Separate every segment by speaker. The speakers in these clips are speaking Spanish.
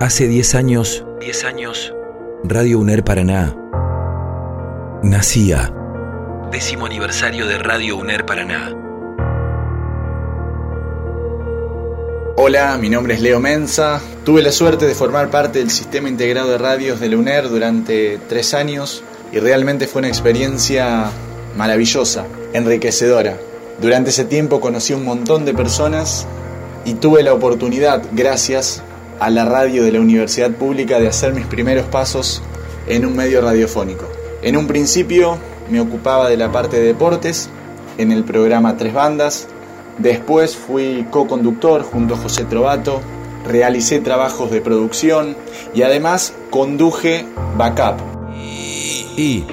Speaker 1: Hace 10 años, 10 años, Radio UNER Paraná nacía. Décimo aniversario de Radio UNER Paraná.
Speaker 2: Hola, mi nombre es Leo Mensa. Tuve la suerte de formar parte del sistema integrado de radios de la UNER durante tres años y realmente fue una experiencia maravillosa, enriquecedora. Durante ese tiempo conocí un montón de personas y tuve la oportunidad, gracias a la radio de la Universidad Pública, de hacer mis primeros pasos en un medio radiofónico. En un principio me ocupaba de la parte de deportes en el programa Tres Bandas. Después fui co-conductor junto a José Trovato, realicé trabajos de producción y además conduje Backup.
Speaker 1: Y,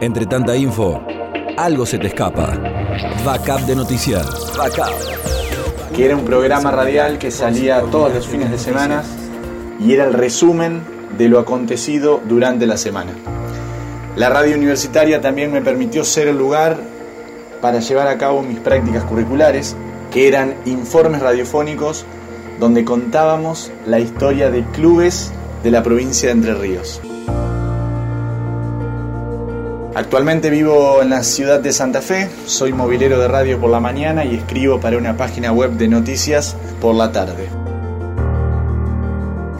Speaker 1: entre tanta info, algo se te escapa. Backup de noticias. Backup.
Speaker 2: Que era un programa radial que salía todos los fines de semana y era el resumen de lo acontecido durante la semana. La radio universitaria también me permitió ser el lugar para llevar a cabo mis prácticas curriculares, que eran informes radiofónicos donde contábamos la historia de clubes de la provincia de Entre Ríos. Actualmente vivo en la ciudad de Santa Fe, soy movilero de radio por la mañana y escribo para una página web de noticias por la tarde.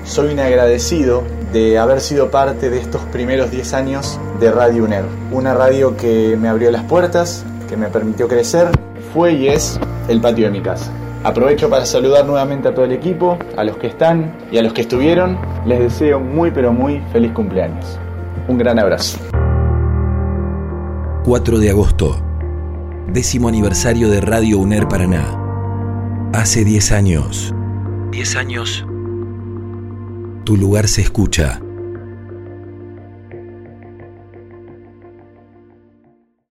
Speaker 2: Soy un agradecido de haber sido parte de estos primeros 10 años de Radio UNER, una radio que me abrió las puertas, que me permitió crecer, fue y es el patio de mi casa. Aprovecho para saludar nuevamente a todo el equipo, a los que están y a los que estuvieron. Les deseo muy pero muy feliz cumpleaños. Un gran abrazo.
Speaker 1: 4 de agosto, décimo aniversario de Radio UNER Paraná. Hace 10 años. 10 años. Tu lugar se escucha.